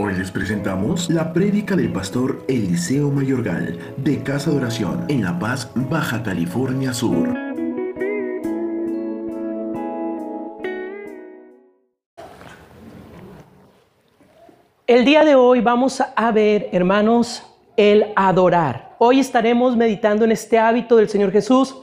Hoy les presentamos la prédica del pastor Eliseo Mayorgal de Casa de Oración en La Paz, Baja California Sur. El día de hoy vamos a ver, hermanos, el adorar. Hoy estaremos meditando en este hábito del Señor Jesús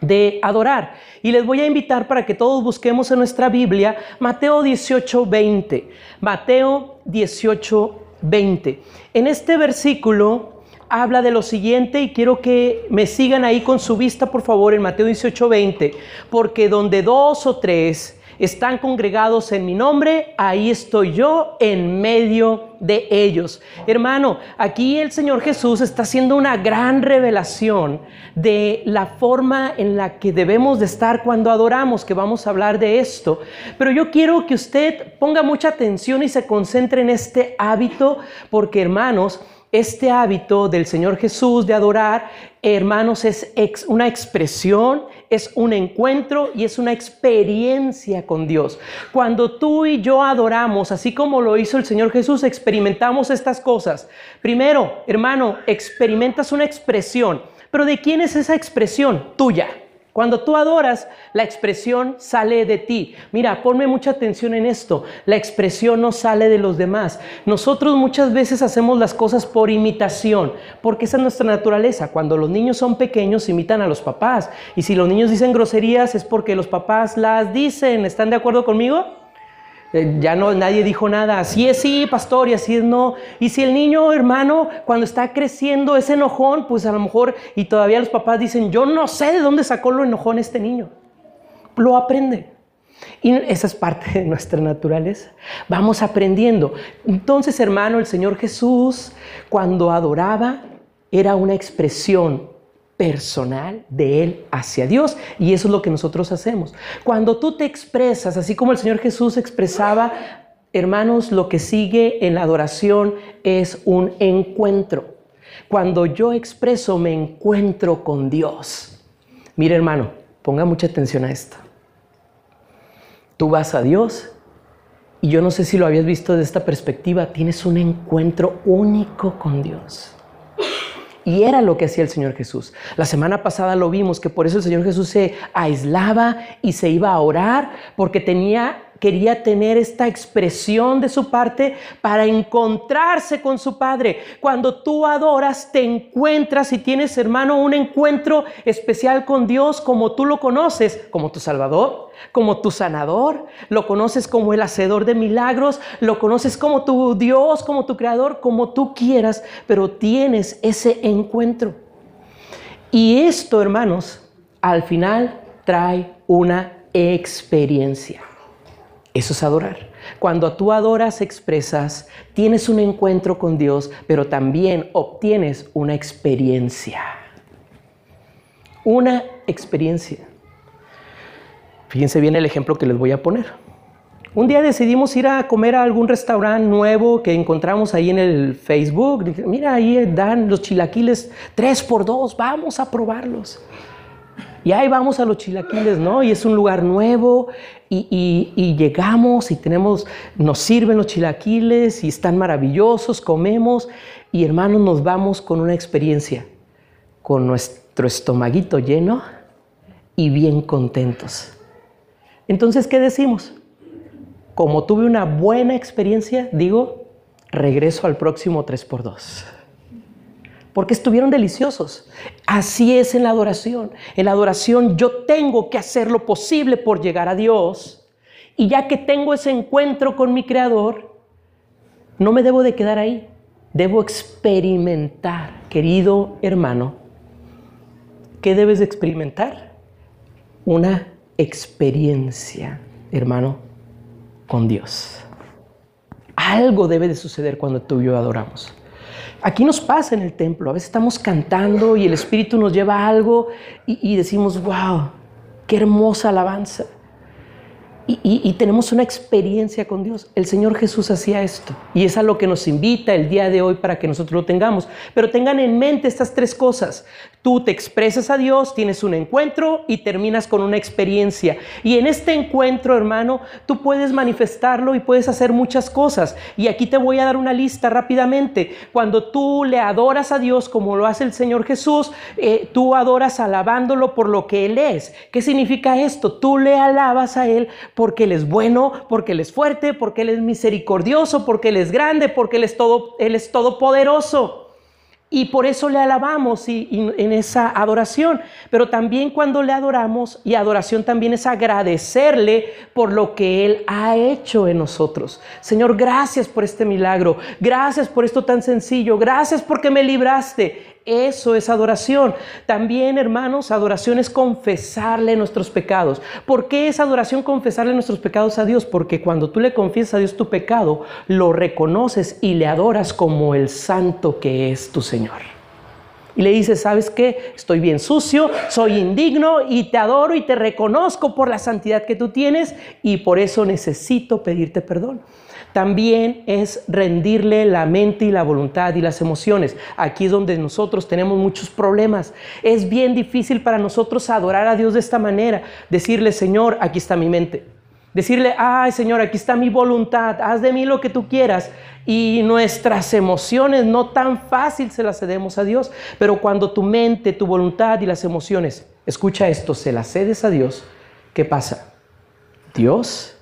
de adorar. Y les voy a invitar para que todos busquemos en nuestra Biblia Mateo 18, 20. Mateo 18, 20. En este versículo habla de lo siguiente y quiero que me sigan ahí con su vista, por favor, en Mateo 18, 20. Porque donde dos o tres están congregados en mi nombre, ahí estoy yo en medio de ellos. Hermano, aquí el Señor Jesús está haciendo una gran revelación de la forma en la que debemos de estar cuando adoramos, que vamos a hablar de esto. Pero yo quiero que usted ponga mucha atención y se concentre en este hábito, porque hermanos, este hábito del Señor Jesús de adorar, hermanos, es una expresión, es un encuentro y es una experiencia con Dios. Cuando tú y yo adoramos, así como lo hizo el Señor Jesús, experimentamos estas cosas. Primero, hermano, experimentas una expresión. Pero ¿de quién es esa expresión? Tuya. Cuando tú adoras, la expresión sale de ti. Mira, ponme mucha atención en esto. La expresión no sale de los demás. Nosotros muchas veces hacemos las cosas por imitación, porque esa es nuestra naturaleza. Cuando los niños son pequeños, imitan a los papás. Y si los niños dicen groserías, es porque los papás las dicen. ¿Están de acuerdo conmigo? Eh, ya no, nadie dijo nada, así es sí, pastor, y así es no. Y si el niño, hermano, cuando está creciendo es enojón, pues a lo mejor, y todavía los papás dicen, yo no sé de dónde sacó lo enojón este niño. Lo aprende. Y esa es parte de nuestra naturaleza. Vamos aprendiendo. Entonces, hermano, el Señor Jesús, cuando adoraba, era una expresión personal de Él hacia Dios. Y eso es lo que nosotros hacemos. Cuando tú te expresas, así como el Señor Jesús expresaba, hermanos, lo que sigue en la adoración es un encuentro. Cuando yo expreso, me encuentro con Dios. Mire, hermano, ponga mucha atención a esto. Tú vas a Dios y yo no sé si lo habías visto desde esta perspectiva, tienes un encuentro único con Dios. Y era lo que hacía el Señor Jesús. La semana pasada lo vimos, que por eso el Señor Jesús se aislaba y se iba a orar, porque tenía quería tener esta expresión de su parte para encontrarse con su Padre. Cuando tú adoras, te encuentras y tienes, hermano, un encuentro especial con Dios como tú lo conoces, como tu Salvador, como tu sanador, lo conoces como el hacedor de milagros, lo conoces como tu Dios, como tu creador, como tú quieras, pero tienes ese encuentro. Y esto, hermanos, al final trae una experiencia. Eso es adorar. Cuando tú adoras, expresas, tienes un encuentro con Dios, pero también obtienes una experiencia. Una experiencia. Fíjense bien el ejemplo que les voy a poner. Un día decidimos ir a comer a algún restaurante nuevo que encontramos ahí en el Facebook. Mira, ahí dan los chilaquiles 3 por 2 vamos a probarlos. Y ahí vamos a los chilaquiles, ¿no? Y es un lugar nuevo y, llegamos y tenemos, nos sirven los chilaquiles y están maravillosos, comemos y hermanos nos vamos con una experiencia, con nuestro estomaguito lleno y bien contentos. Entonces, ¿qué decimos? Como tuve una buena experiencia, digo, regreso al próximo 3x2 porque estuvieron deliciosos. Así es en la adoración. En la adoración yo tengo que hacer lo posible por llegar a Dios. Y ya que tengo ese encuentro con mi Creador, no me debo de quedar ahí. Debo experimentar, querido hermano. ¿Qué debes de experimentar? Una experiencia, hermano, con Dios. Algo debe de suceder cuando tú y yo adoramos. Aquí nos pasa en el templo, a veces estamos cantando y el Espíritu nos lleva algo y, decimos, wow, qué hermosa alabanza. Y, tenemos una experiencia con Dios. El Señor Jesús hacía esto y es a lo que nos invita el día de hoy para que nosotros lo tengamos. Pero tengan en mente estas tres cosas. Tú te expresas a Dios, tienes un encuentro y terminas con una experiencia. Y en este encuentro, hermano, tú puedes manifestarlo y puedes hacer muchas cosas. Y aquí te voy a dar una lista rápidamente. Cuando tú le adoras a Dios como lo hace el Señor Jesús, eh, tú adoras alabándolo por lo que Él es. ¿Qué significa esto? Tú le alabas a Él porque Él es bueno, porque Él es fuerte, porque Él es misericordioso, porque Él es grande, porque Él es, todo, él es todopoderoso. Y por eso le alabamos y, en esa adoración. Pero también cuando le adoramos, y adoración también es agradecerle por lo que Él ha hecho en nosotros. Señor, gracias por este milagro. Gracias por esto tan sencillo. Gracias porque me libraste. Eso es adoración. También, hermanos, adoración es confesarle nuestros pecados. ¿Por qué es adoración confesarle nuestros pecados a Dios? Porque cuando tú le confiesas a Dios tu pecado, lo reconoces y le adoras como el santo que es tu Señor. Y le dices, ¿sabes qué? Estoy bien sucio, soy indigno y te adoro y te reconozco por la santidad que tú tienes y por eso necesito pedirte perdón también es rendirle la mente y la voluntad y las emociones. Aquí es donde nosotros tenemos muchos problemas. Es bien difícil para nosotros adorar a Dios de esta manera. Decirle, Señor, aquí está mi mente. Decirle, ay Señor, aquí está mi voluntad, haz de mí lo que tú quieras. Y nuestras emociones no tan fácil se las cedemos a Dios. Pero cuando tu mente, tu voluntad y las emociones, escucha esto, se las cedes a Dios, ¿qué pasa? Dios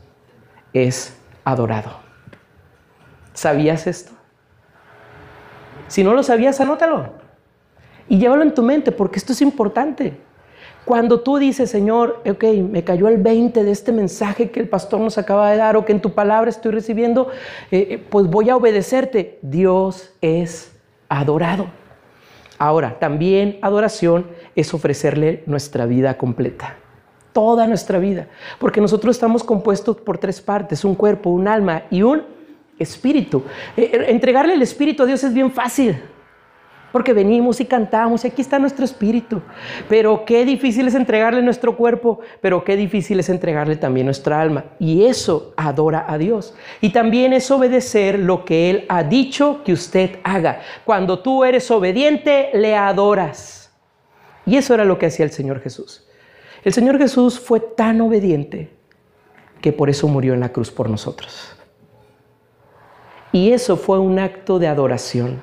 es adorado. ¿Sabías esto? Si no lo sabías, anótalo. Y llévalo en tu mente, porque esto es importante. Cuando tú dices, Señor, ok, me cayó el 20 de este mensaje que el pastor nos acaba de dar o que en tu palabra estoy recibiendo, eh, eh, pues voy a obedecerte. Dios es adorado. Ahora, también adoración es ofrecerle nuestra vida completa. Toda nuestra vida. Porque nosotros estamos compuestos por tres partes, un cuerpo, un alma y un espíritu. Eh, eh, entregarle el espíritu a Dios es bien fácil, porque venimos y cantamos y aquí está nuestro espíritu. Pero qué difícil es entregarle nuestro cuerpo, pero qué difícil es entregarle también nuestra alma. Y eso adora a Dios. Y también es obedecer lo que Él ha dicho que usted haga. Cuando tú eres obediente, le adoras. Y eso era lo que hacía el Señor Jesús. El Señor Jesús fue tan obediente que por eso murió en la cruz por nosotros. Y eso fue un acto de adoración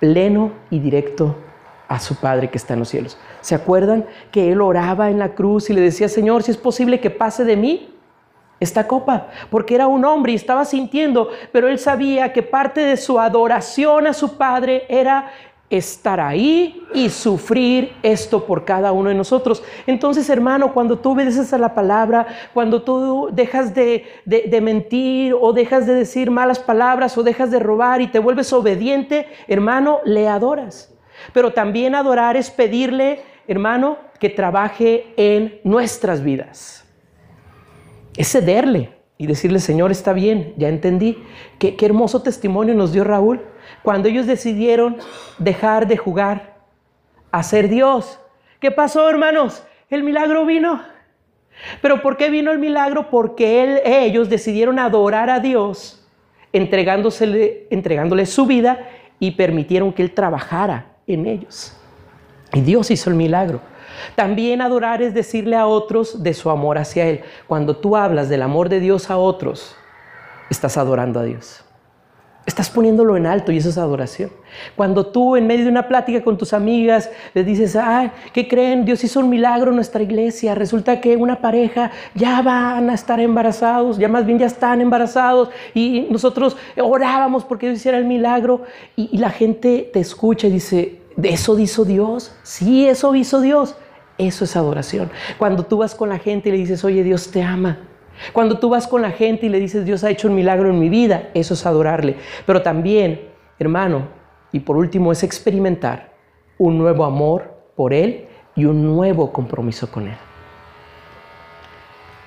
pleno y directo a su Padre que está en los cielos. ¿Se acuerdan que él oraba en la cruz y le decía, Señor, si es posible que pase de mí esta copa? Porque era un hombre y estaba sintiendo, pero él sabía que parte de su adoración a su Padre era estar ahí y sufrir esto por cada uno de nosotros. Entonces, hermano, cuando tú obedeces a la palabra, cuando tú dejas de, mentir o dejas de decir malas palabras o dejas de robar y te vuelves obediente, hermano, le adoras. Pero también adorar es pedirle, hermano, que trabaje en nuestras vidas. Es cederle y decirle, Señor, está bien, ya entendí. Qué, qué hermoso testimonio nos dio Raúl cuando ellos decidieron dejar de jugar a ser Dios. ¿Qué pasó, hermanos? El milagro vino. ¿Pero por qué vino el milagro? Porque ellos decidieron adorar a Dios, entregándole, entregándole su vida y permitieron que Él trabajara en ellos. Y Dios hizo el milagro. También adorar es decirle a otros de su amor hacia Él. Cuando tú hablas del amor de Dios a otros, estás adorando a Dios. Estás poniéndolo en alto y eso es adoración. Cuando tú en medio de una plática con tus amigas les dices, ay, ¿qué creen? Dios hizo un milagro en nuestra iglesia. Resulta que una pareja ya van a estar embarazados, ya más bien ya están embarazados y nosotros orábamos porque Dios hiciera el milagro y, y la gente te escucha y dice, ¿de eso hizo Dios? Sí, eso hizo Dios. Eso es adoración. Cuando tú vas con la gente y le dices, oye, Dios te ama. Cuando tú vas con la gente y le dices, Dios ha hecho un milagro en mi vida, eso es adorarle. Pero también, hermano, y por último, es experimentar un nuevo amor por Él y un nuevo compromiso con Él.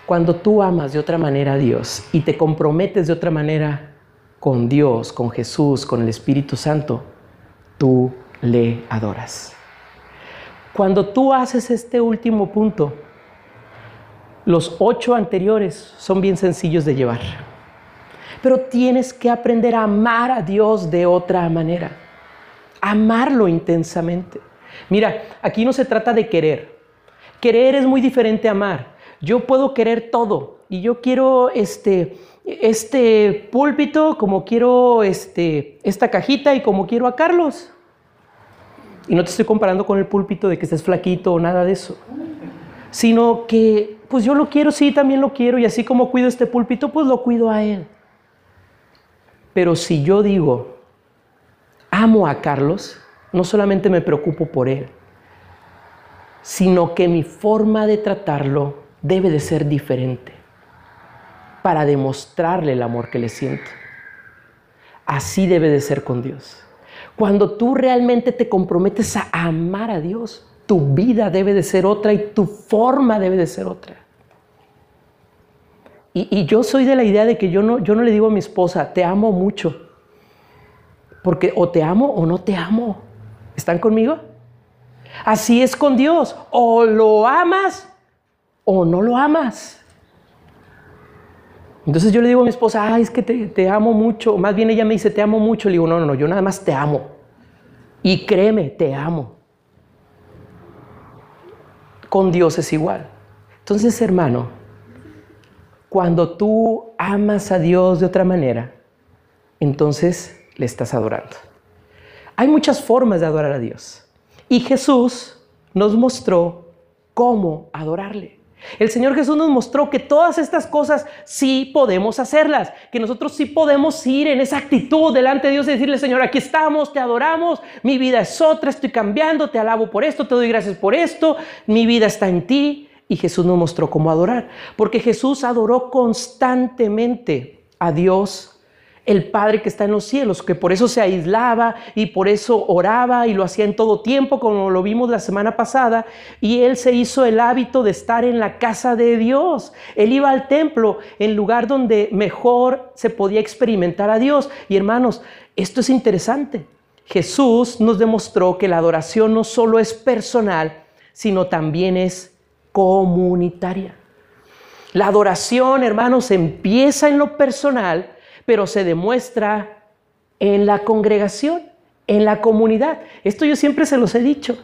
Cuando tú amas de otra manera a Dios y te comprometes de otra manera con Dios, con Jesús, con el Espíritu Santo, tú le adoras. Cuando tú haces este último punto, los ocho anteriores son bien sencillos de llevar. Pero tienes que aprender a amar a Dios de otra manera. Amarlo intensamente. Mira, aquí no se trata de querer. Querer es muy diferente a amar. Yo puedo querer todo y yo quiero este, este púlpito como quiero este, esta cajita y como quiero a Carlos. Y no te estoy comparando con el púlpito de que estés flaquito o nada de eso. Sino que, pues yo lo quiero, sí, también lo quiero. Y así como cuido este púlpito, pues lo cuido a él. Pero si yo digo, amo a Carlos, no solamente me preocupo por él, sino que mi forma de tratarlo debe de ser diferente para demostrarle el amor que le siento. Así debe de ser con Dios. Cuando tú realmente te comprometes a amar a Dios, tu vida debe de ser otra y tu forma debe de ser otra. Y, yo soy de la idea de que yo no, yo no le digo a mi esposa, te amo mucho. Porque o te amo o no te amo. ¿Están conmigo? Así es con Dios. O lo amas o no lo amas. Entonces yo le digo a mi esposa, ay, es que te, te, amo mucho. Más bien ella me dice, te amo mucho. Le digo, no, no, no, yo nada más te amo. Y créeme, te amo. Con Dios es igual. Entonces, hermano, cuando tú amas a Dios de otra manera, entonces le estás adorando. Hay muchas formas de adorar a Dios. Y Jesús nos mostró cómo adorarle. El Señor Jesús nos mostró que todas estas cosas sí podemos hacerlas, que nosotros sí podemos ir en esa actitud delante de Dios y decirle, Señor, aquí estamos, te adoramos, mi vida es otra, estoy cambiando, te alabo por esto, te doy gracias por esto, mi vida está en ti. Y Jesús nos mostró cómo adorar, porque Jesús adoró constantemente a Dios el Padre que está en los cielos, que por eso se aislaba y por eso oraba y lo hacía en todo tiempo, como lo vimos la semana pasada, y él se hizo el hábito de estar en la casa de Dios. Él iba al templo, en lugar donde mejor se podía experimentar a Dios. Y hermanos, esto es interesante. Jesús nos demostró que la adoración no solo es personal, sino también es comunitaria. La adoración, hermanos, empieza en lo personal, pero se demuestra en la congregación, en la comunidad. Esto yo siempre se los he dicho.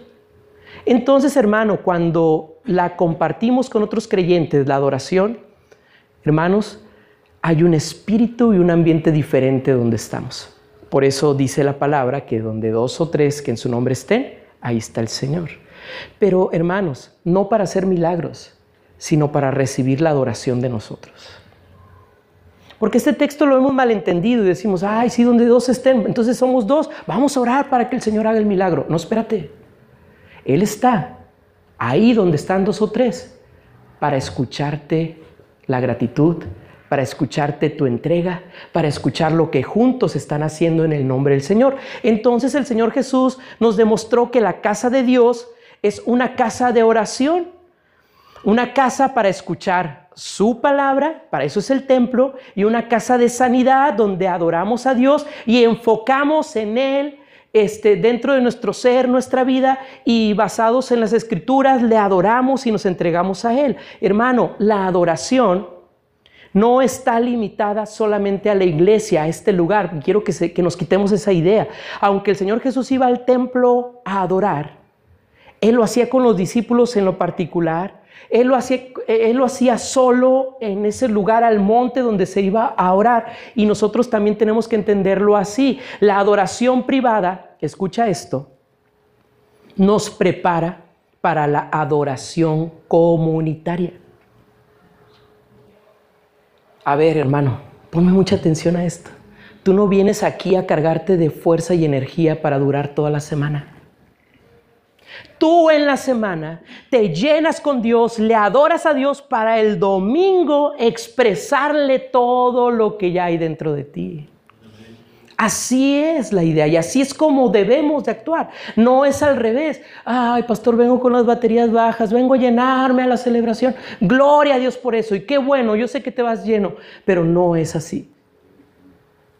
Entonces, hermano, cuando la compartimos con otros creyentes, la adoración, hermanos, hay un espíritu y un ambiente diferente donde estamos. Por eso dice la palabra que donde dos o tres que en su nombre estén, ahí está el Señor. Pero, hermanos, no para hacer milagros, sino para recibir la adoración de nosotros. Porque este texto lo hemos malentendido y decimos, ay, sí, donde dos estén, entonces somos dos, vamos a orar para que el Señor haga el milagro. No, espérate. Él está ahí donde están dos o tres para escucharte la gratitud, para escucharte tu entrega, para escuchar lo que juntos están haciendo en el nombre del Señor. Entonces el Señor Jesús nos demostró que la casa de Dios es una casa de oración, una casa para escuchar su palabra, para eso es el templo, y una casa de sanidad donde adoramos a Dios y enfocamos en Él este, dentro de nuestro ser, nuestra vida, y basados en las escrituras, le adoramos y nos entregamos a Él. Hermano, la adoración no está limitada solamente a la iglesia, a este lugar. Quiero que, que nos quitemos esa idea. Aunque el Señor Jesús iba al templo a adorar, Él lo hacía con los discípulos en lo particular, él lo, hacía, él lo hacía solo en ese lugar al monte donde se iba a orar. Y nosotros también tenemos que entenderlo así. La adoración privada, escucha esto, nos prepara para la adoración comunitaria. A ver, hermano, ponme mucha atención a esto. Tú no vienes aquí a cargarte de fuerza y energía para durar toda la semana. Tú en la semana te llenas con Dios, le adoras a Dios para el domingo expresarle todo lo que ya hay dentro de ti. Así es la idea y así es como debemos de actuar. No es al revés. Ay, pastor, vengo con las baterías bajas, vengo a llenarme a la celebración. Gloria a Dios por eso. Y qué bueno, yo sé que te vas lleno, pero no es así.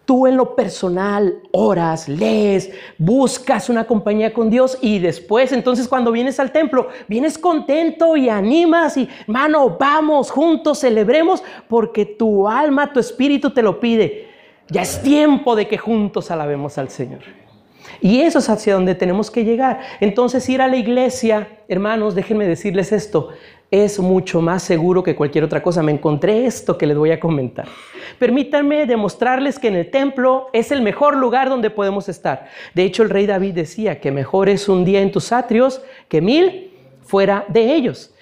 Tú en lo personal oras, lees, buscas una compañía con Dios y después entonces cuando vienes al templo, vienes contento y animas y, mano, vamos juntos, celebremos porque tu alma, tu espíritu te lo pide. Ya es tiempo de que juntos alabemos al Señor. Y eso es hacia donde tenemos que llegar. Entonces ir a la iglesia, hermanos, déjenme decirles esto, es mucho más seguro que cualquier otra cosa. Me encontré esto que les voy a comentar. Permítanme demostrarles que en el templo es el mejor lugar donde podemos estar. De hecho, el rey David decía que mejor es un día en tus atrios que mil fuera de ellos.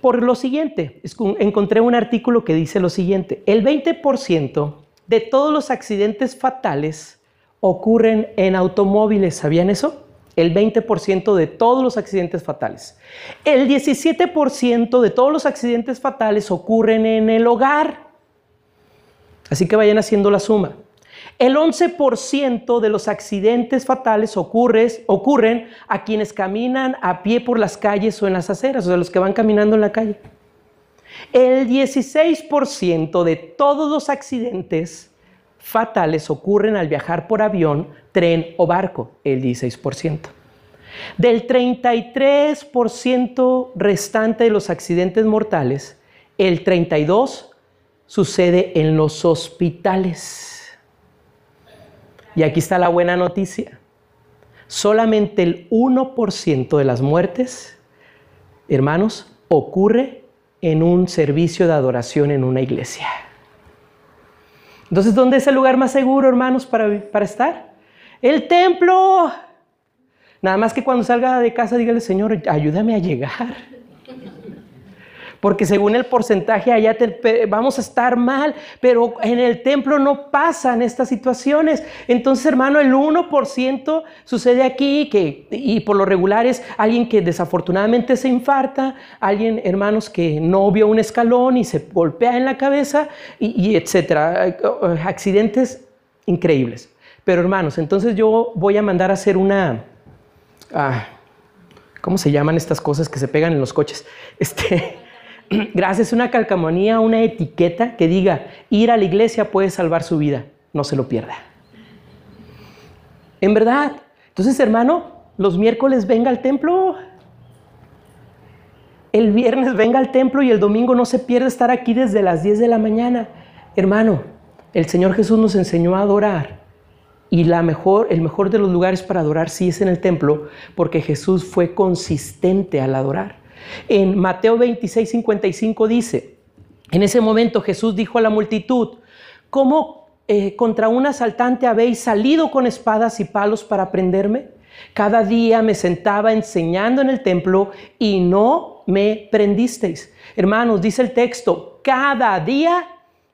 Por lo siguiente, encontré un artículo que dice lo siguiente, el 20% de todos los accidentes fatales ocurren en automóviles. ¿Sabían eso? El 20% de todos los accidentes fatales. El 17% de todos los accidentes fatales ocurren en el hogar. Así que vayan haciendo la suma. El 11% de los accidentes fatales ocurren a quienes caminan a pie por las calles o en las aceras, o sea, los que van caminando en la calle. El 16% de todos los accidentes fatales ocurren al viajar por avión, tren o barco, el 16%. Del 33% restante de los accidentes mortales, el 32% sucede en los hospitales. Y aquí está la buena noticia. Solamente el 1% de las muertes, hermanos, ocurre en un servicio de adoración en una iglesia. Entonces, ¿dónde es el lugar más seguro, hermanos, para, para estar? El templo. Nada más que cuando salga de casa, dígale, Señor, ayúdame a llegar. Porque según el porcentaje allá vamos a estar mal, pero en el templo no pasan estas situaciones. Entonces, hermano, el 1% sucede aquí, que, y por lo regular es alguien que desafortunadamente se infarta, alguien, hermanos, que no vio un escalón y se golpea en la cabeza, y, etcétera. Accidentes increíbles. Pero, hermanos, entonces yo voy a mandar a hacer una. Ah, ¿Cómo se llaman estas cosas que se pegan en los coches? Este gracias a una calcamonía, una etiqueta que diga, ir a la iglesia puede salvar su vida, no se lo pierda. En verdad. Entonces, hermano, los miércoles venga al templo. El viernes venga al templo y el domingo no se pierda estar aquí desde las 10 de la mañana. Hermano, el Señor Jesús nos enseñó a adorar. Y la mejor, el mejor de los lugares para adorar sí es en el templo, porque Jesús fue consistente al adorar. En Mateo 26, 55 dice, en ese momento Jesús dijo a la multitud, ¿cómo eh, contra un asaltante habéis salido con espadas y palos para prenderme? Cada día me sentaba enseñando en el templo y no me prendisteis. Hermanos, dice el texto, cada día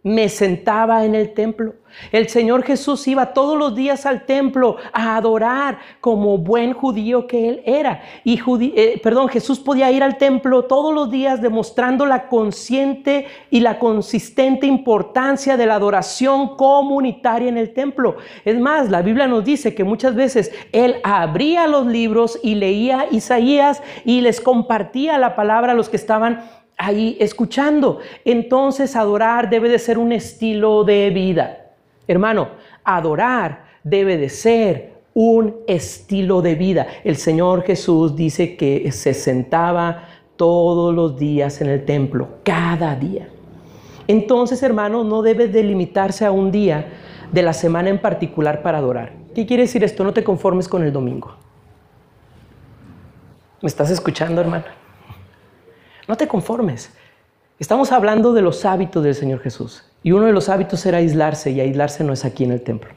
me sentaba en el templo. El Señor Jesús iba todos los días al templo a adorar como buen judío que él era. Y eh, perdón, Jesús podía ir al templo todos los días demostrando la consciente y la consistente importancia de la adoración comunitaria en el templo. Es más, la Biblia nos dice que muchas veces él abría los libros y leía Isaías y les compartía la palabra a los que estaban ahí escuchando. Entonces adorar debe de ser un estilo de vida. Hermano, adorar debe de ser un estilo de vida. El Señor Jesús dice que se sentaba todos los días en el templo, cada día. Entonces, hermano, no debe delimitarse a un día de la semana en particular para adorar. ¿Qué quiere decir esto? No te conformes con el domingo. ¿Me estás escuchando, hermano? No te conformes. Estamos hablando de los hábitos del Señor Jesús. Y uno de los hábitos era aislarse, y aislarse no es aquí en el templo.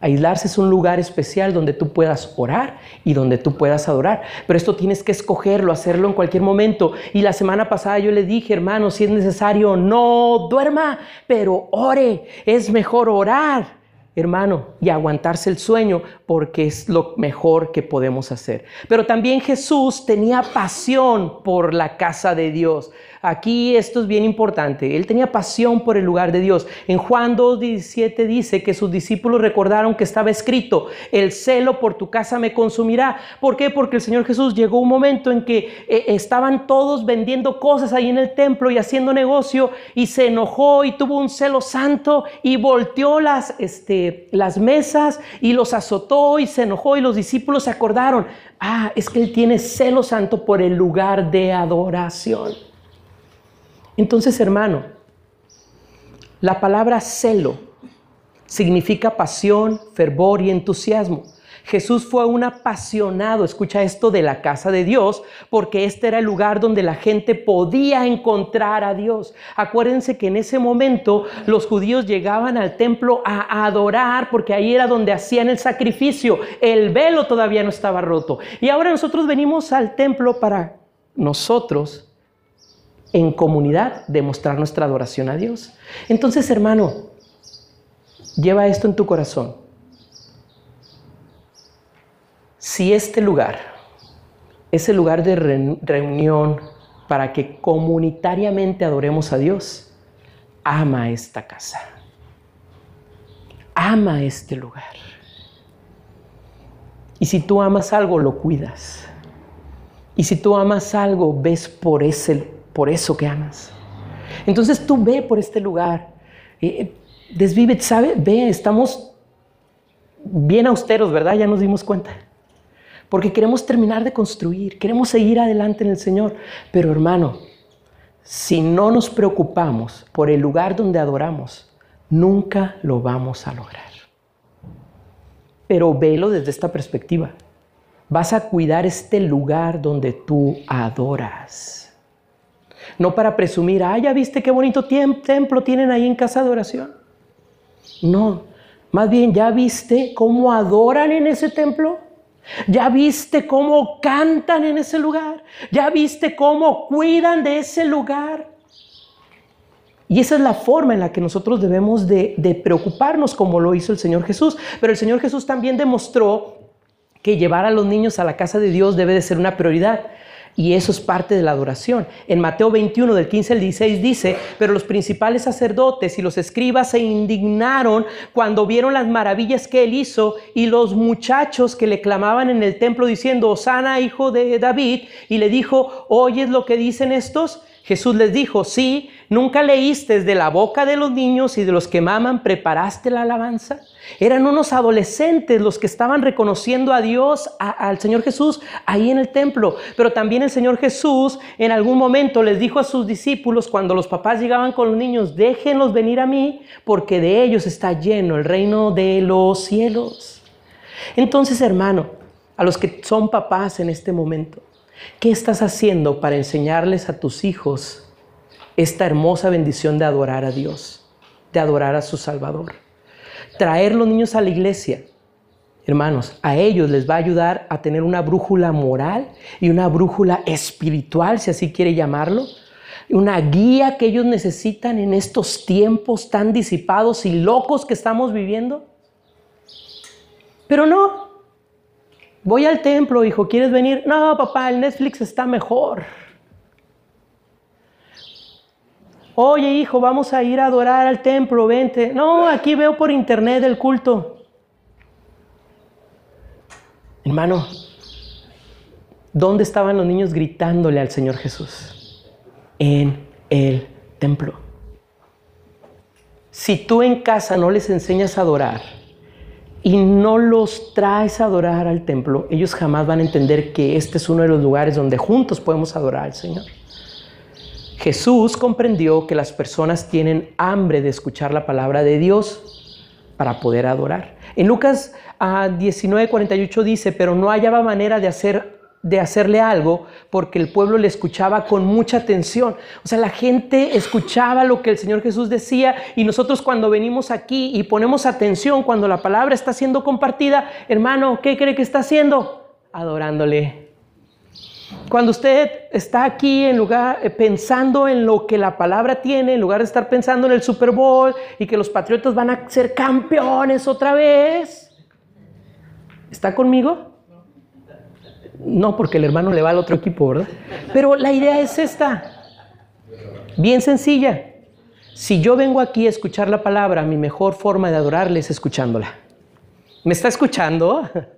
Aislarse es un lugar especial donde tú puedas orar y donde tú puedas adorar. Pero esto tienes que escogerlo, hacerlo en cualquier momento. Y la semana pasada yo le dije, hermano, si es necesario, no duerma, pero ore. Es mejor orar hermano, y aguantarse el sueño porque es lo mejor que podemos hacer. Pero también Jesús tenía pasión por la casa de Dios. Aquí esto es bien importante. Él tenía pasión por el lugar de Dios. En Juan 2.17 dice que sus discípulos recordaron que estaba escrito, el celo por tu casa me consumirá. ¿Por qué? Porque el Señor Jesús llegó un momento en que eh, estaban todos vendiendo cosas ahí en el templo y haciendo negocio y se enojó y tuvo un celo santo y volteó las, este, las mesas y los azotó y se enojó y los discípulos se acordaron, ah, es que Él tiene celo santo por el lugar de adoración. Entonces, hermano, la palabra celo significa pasión, fervor y entusiasmo. Jesús fue un apasionado, escucha esto, de la casa de Dios, porque este era el lugar donde la gente podía encontrar a Dios. Acuérdense que en ese momento los judíos llegaban al templo a adorar, porque ahí era donde hacían el sacrificio. El velo todavía no estaba roto. Y ahora nosotros venimos al templo para nosotros en comunidad demostrar nuestra adoración a Dios. Entonces, hermano, lleva esto en tu corazón. Si este lugar es el lugar de reunión para que comunitariamente adoremos a Dios, ama esta casa. Ama este lugar. Y si tú amas algo, lo cuidas. Y si tú amas algo, ves por, ese, por eso que amas. Entonces tú ve por este lugar. Eh, desvive, ¿sabe? Ve, estamos bien austeros, ¿verdad? Ya nos dimos cuenta. Porque queremos terminar de construir, queremos seguir adelante en el Señor. Pero hermano, si no nos preocupamos por el lugar donde adoramos, nunca lo vamos a lograr. Pero velo desde esta perspectiva. Vas a cuidar este lugar donde tú adoras. No para presumir, ah, ya viste qué bonito templo tienen ahí en casa de oración. No, más bien, ¿ya viste cómo adoran en ese templo? ¿Ya viste cómo cantan en ese lugar? ¿Ya viste cómo cuidan de ese lugar? Y esa es la forma en la que nosotros debemos de, de, preocuparnos como lo hizo el Señor Jesús. Pero el Señor Jesús también demostró que llevar a los niños a la casa de Dios debe de ser una prioridad. Y eso es parte de la adoración. En Mateo 21, del 15 al 16 dice, pero los principales sacerdotes y los escribas se indignaron cuando vieron las maravillas que él hizo y los muchachos que le clamaban en el templo diciendo, Osana, hijo de David, y le dijo, ¿oyes lo que dicen estos? Jesús les dijo, sí, nunca leíste de la boca de los niños y de los que maman, preparaste la alabanza. Eran unos adolescentes los que estaban reconociendo a Dios, al Señor Jesús, ahí en el templo. Pero también el Señor Jesús en algún momento les dijo a sus discípulos, cuando los papás llegaban con los niños, déjenlos venir a mí, porque de ellos está lleno el reino de los cielos. Entonces, hermano, a los que son papás en este momento, ¿Qué estás haciendo para enseñarles a tus hijos esta hermosa bendición de adorar a Dios, de adorar a su Salvador? Traer los niños a la iglesia, hermanos, a ellos les va a ayudar a tener una brújula moral y una brújula espiritual, si así quiere llamarlo, una guía que ellos necesitan en estos tiempos tan disipados y locos que estamos viviendo. Pero no, Voy al templo, hijo, ¿quieres venir? No, papá, el Netflix está mejor. Oye, hijo, vamos a ir a adorar al templo, vente. No, aquí veo por internet el culto. Hermano, ¿dónde estaban los niños gritándole al Señor Jesús? En el templo. Si tú en casa no les enseñas a adorar, y no los traes a adorar al templo, ellos jamás van a entender que este es uno de los lugares donde juntos podemos adorar al Señor. Jesús comprendió que las personas tienen hambre de escuchar la palabra de Dios para poder adorar. En Lucas 19:48 ah, dice, pero no hallaba manera de hacer de hacerle algo porque el pueblo le escuchaba con mucha atención. O sea, la gente escuchaba lo que el Señor Jesús decía y nosotros cuando venimos aquí y ponemos atención cuando la palabra está siendo compartida, hermano, ¿qué cree que está haciendo? Adorándole. Cuando usted está aquí en lugar eh, pensando en lo que la palabra tiene, en lugar de estar pensando en el Super Bowl y que los Patriotas van a ser campeones otra vez, ¿está conmigo? No, porque el hermano le va al otro equipo, ¿verdad? Pero la idea es esta, bien sencilla. Si yo vengo aquí a escuchar la palabra, mi mejor forma de adorarle es escuchándola. ¿Me está escuchando?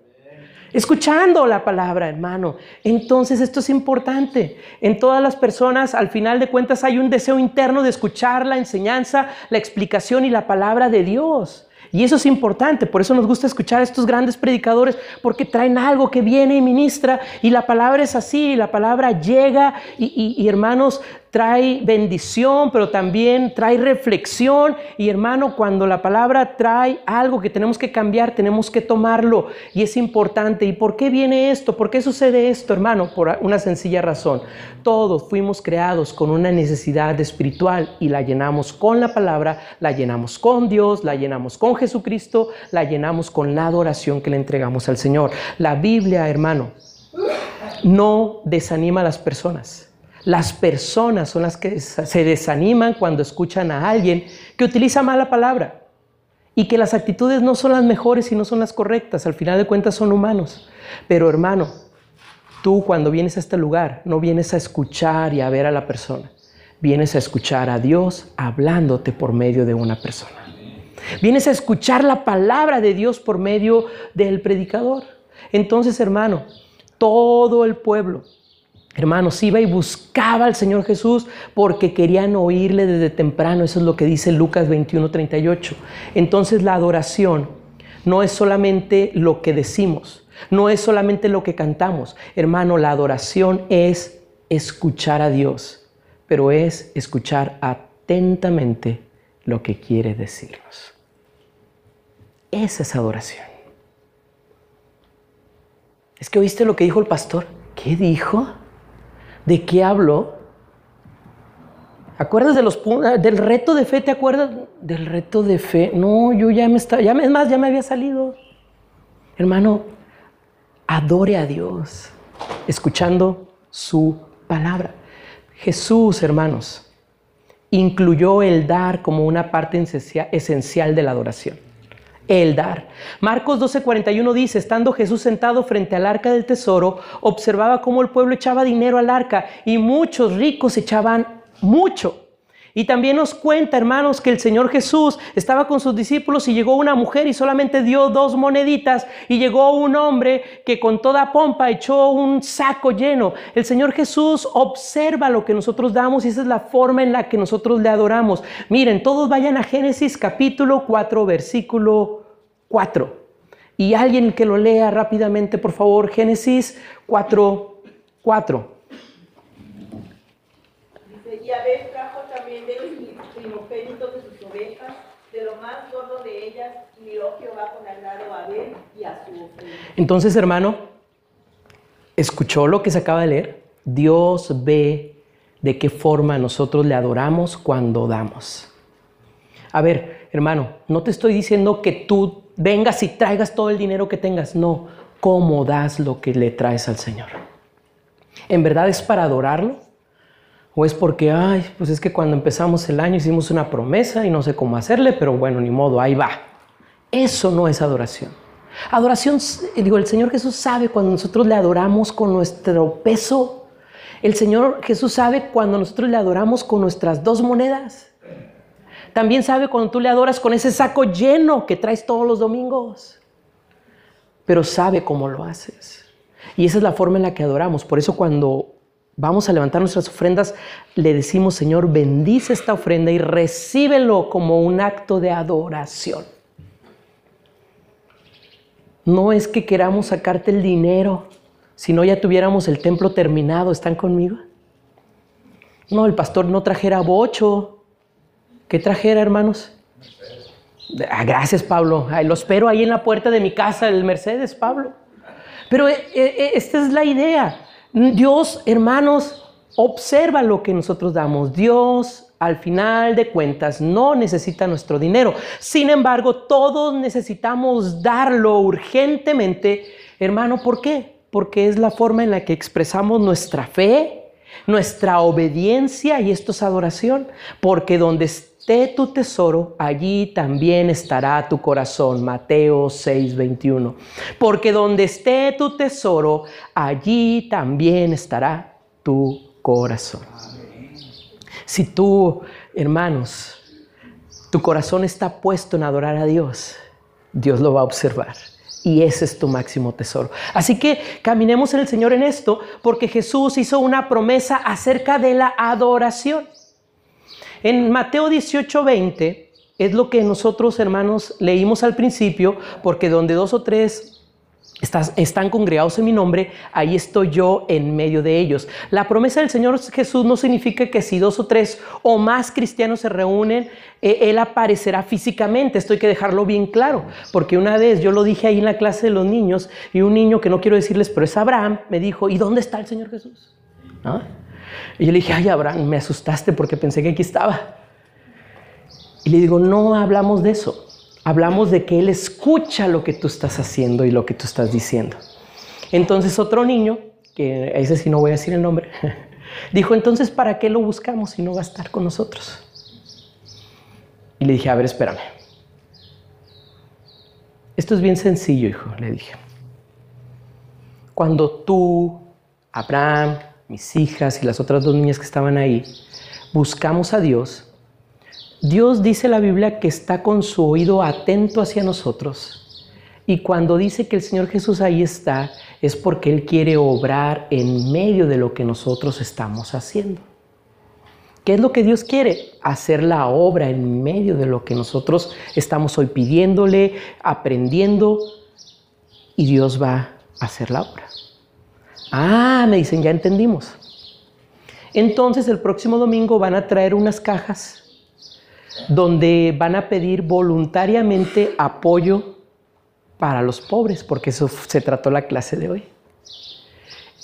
Escuchando la palabra, hermano. Entonces esto es importante. En todas las personas, al final de cuentas, hay un deseo interno de escuchar la enseñanza, la explicación y la palabra de Dios. Y eso es importante, por eso nos gusta escuchar a estos grandes predicadores, porque traen algo que viene y ministra, y la palabra es así, la palabra llega, y, hermanos, trae bendición, pero también trae reflexión. Y hermano, cuando la palabra trae algo que tenemos que cambiar, tenemos que tomarlo. Y es importante. ¿Y por qué viene esto? ¿Por qué sucede esto, hermano? Por una sencilla razón. Todos fuimos creados con una necesidad espiritual y la llenamos con la palabra, la llenamos con Dios, la llenamos con Jesucristo, la llenamos con la adoración que le entregamos al Señor. La Biblia, hermano, no desanima a las personas. Las personas son las que se desaniman cuando escuchan a alguien que utiliza mala palabra y que las actitudes no son las mejores y no son las correctas. Al final de cuentas son humanos. Pero hermano, tú cuando vienes a este lugar no vienes a escuchar y a ver a la persona. Vienes a escuchar a Dios hablándote por medio de una persona. Vienes a escuchar la palabra de Dios por medio del predicador. Entonces, hermano, todo el pueblo Hermanos, iba y buscaba al Señor Jesús porque querían oírle desde temprano. Eso es lo que dice Lucas 21, 38. Entonces la adoración no es solamente lo que decimos, no es solamente lo que cantamos. Hermano, la adoración es escuchar a Dios, pero es escuchar atentamente lo que quiere decirnos. Esa es adoración. Es que oíste lo que dijo el pastor. ¿Qué dijo? ¿De qué habló? ¿Acuerdas de los, del reto de fe? ¿Te acuerdas del reto de fe? No, yo ya me estaba, ya es más, ya me había salido. Hermano, adore a Dios, escuchando su palabra. Jesús, hermanos, incluyó el dar como una parte esencial de la adoración el dar. Marcos 12:41 dice, estando Jesús sentado frente al arca del tesoro, observaba cómo el pueblo echaba dinero al arca y muchos ricos echaban mucho. Y también nos cuenta, hermanos, que el Señor Jesús estaba con sus discípulos y llegó una mujer y solamente dio dos moneditas y llegó un hombre que con toda pompa echó un saco lleno. El Señor Jesús observa lo que nosotros damos y esa es la forma en la que nosotros le adoramos. Miren, todos vayan a Génesis capítulo 4, versículo 4. Y alguien que lo lea rápidamente, por favor, Génesis 4, 4. Dice, y Abel trajo también de los primogénitos de sus ovejas, de lo más gordo de con a y a su. Entonces, hermano, ¿escuchó lo que se acaba de leer? Dios ve de qué forma nosotros le adoramos cuando damos. A ver, hermano, no te estoy diciendo que tú vengas y traigas todo el dinero que tengas. No, ¿cómo das lo que le traes al Señor? ¿En verdad es para adorarlo? ¿O es porque, ay, pues es que cuando empezamos el año hicimos una promesa y no sé cómo hacerle, pero bueno, ni modo, ahí va? Eso no es adoración. Adoración, digo, el Señor Jesús sabe cuando nosotros le adoramos con nuestro peso. El Señor Jesús sabe cuando nosotros le adoramos con nuestras dos monedas. También sabe cuando tú le adoras con ese saco lleno que traes todos los domingos. Pero sabe cómo lo haces. Y esa es la forma en la que adoramos. Por eso cuando vamos a levantar nuestras ofrendas, le decimos, Señor, bendice esta ofrenda y recíbelo como un acto de adoración. No es que queramos sacarte el dinero, si no ya tuviéramos el templo terminado. ¿Están conmigo? No, el pastor no trajera bocho, ¿Qué trajera, hermanos? Ah, gracias, Pablo. lo espero ahí en la puerta de mi casa, el Mercedes, Pablo. Pero eh, eh, esta es la idea. Dios, hermanos, observa lo que nosotros damos. Dios, al final de cuentas, no necesita nuestro dinero. Sin embargo, todos necesitamos darlo urgentemente. Hermano, ¿por qué? Porque es la forma en la que expresamos nuestra fe, nuestra obediencia y esto es adoración. Porque donde tu tesoro, allí también estará tu corazón. Mateo 6:21. Porque donde esté tu tesoro, allí también estará tu corazón. Si tú, hermanos, tu corazón está puesto en adorar a Dios, Dios lo va a observar. Y ese es tu máximo tesoro. Así que caminemos en el Señor en esto, porque Jesús hizo una promesa acerca de la adoración. En Mateo 18, 20 es lo que nosotros, hermanos, leímos al principio, porque donde dos o tres están congregados en mi nombre, ahí estoy yo en medio de ellos. La promesa del Señor Jesús no significa que si dos o tres o más cristianos se reúnen, eh, Él aparecerá físicamente. Esto hay que dejarlo bien claro, porque una vez yo lo dije ahí en la clase de los niños y un niño que no quiero decirles, pero es Abraham, me dijo, ¿y dónde está el Señor Jesús? Y yo le dije, ay Abraham, me asustaste porque pensé que aquí estaba. Y le digo, no hablamos de eso hablamos de que Él escucha lo que tú estás haciendo y lo que tú estás diciendo. Entonces otro niño, que ese sí no voy a decir el nombre, dijo, entonces ¿para qué lo buscamos si no va a estar con nosotros? Y le dije, a ver, espérame. Esto es bien sencillo, hijo, le dije. Cuando tú, Abraham, mis hijas y las otras dos niñas que estaban ahí, buscamos a Dios, Dios dice la Biblia que está con su oído atento hacia nosotros. Y cuando dice que el Señor Jesús ahí está, es porque Él quiere obrar en medio de lo que nosotros estamos haciendo. ¿Qué es lo que Dios quiere? Hacer la obra en medio de lo que nosotros estamos hoy pidiéndole, aprendiendo, y Dios va a hacer la obra. Ah, me dicen, ya entendimos. Entonces el próximo domingo van a traer unas cajas donde van a pedir voluntariamente apoyo para los pobres, porque eso se trató la clase de hoy.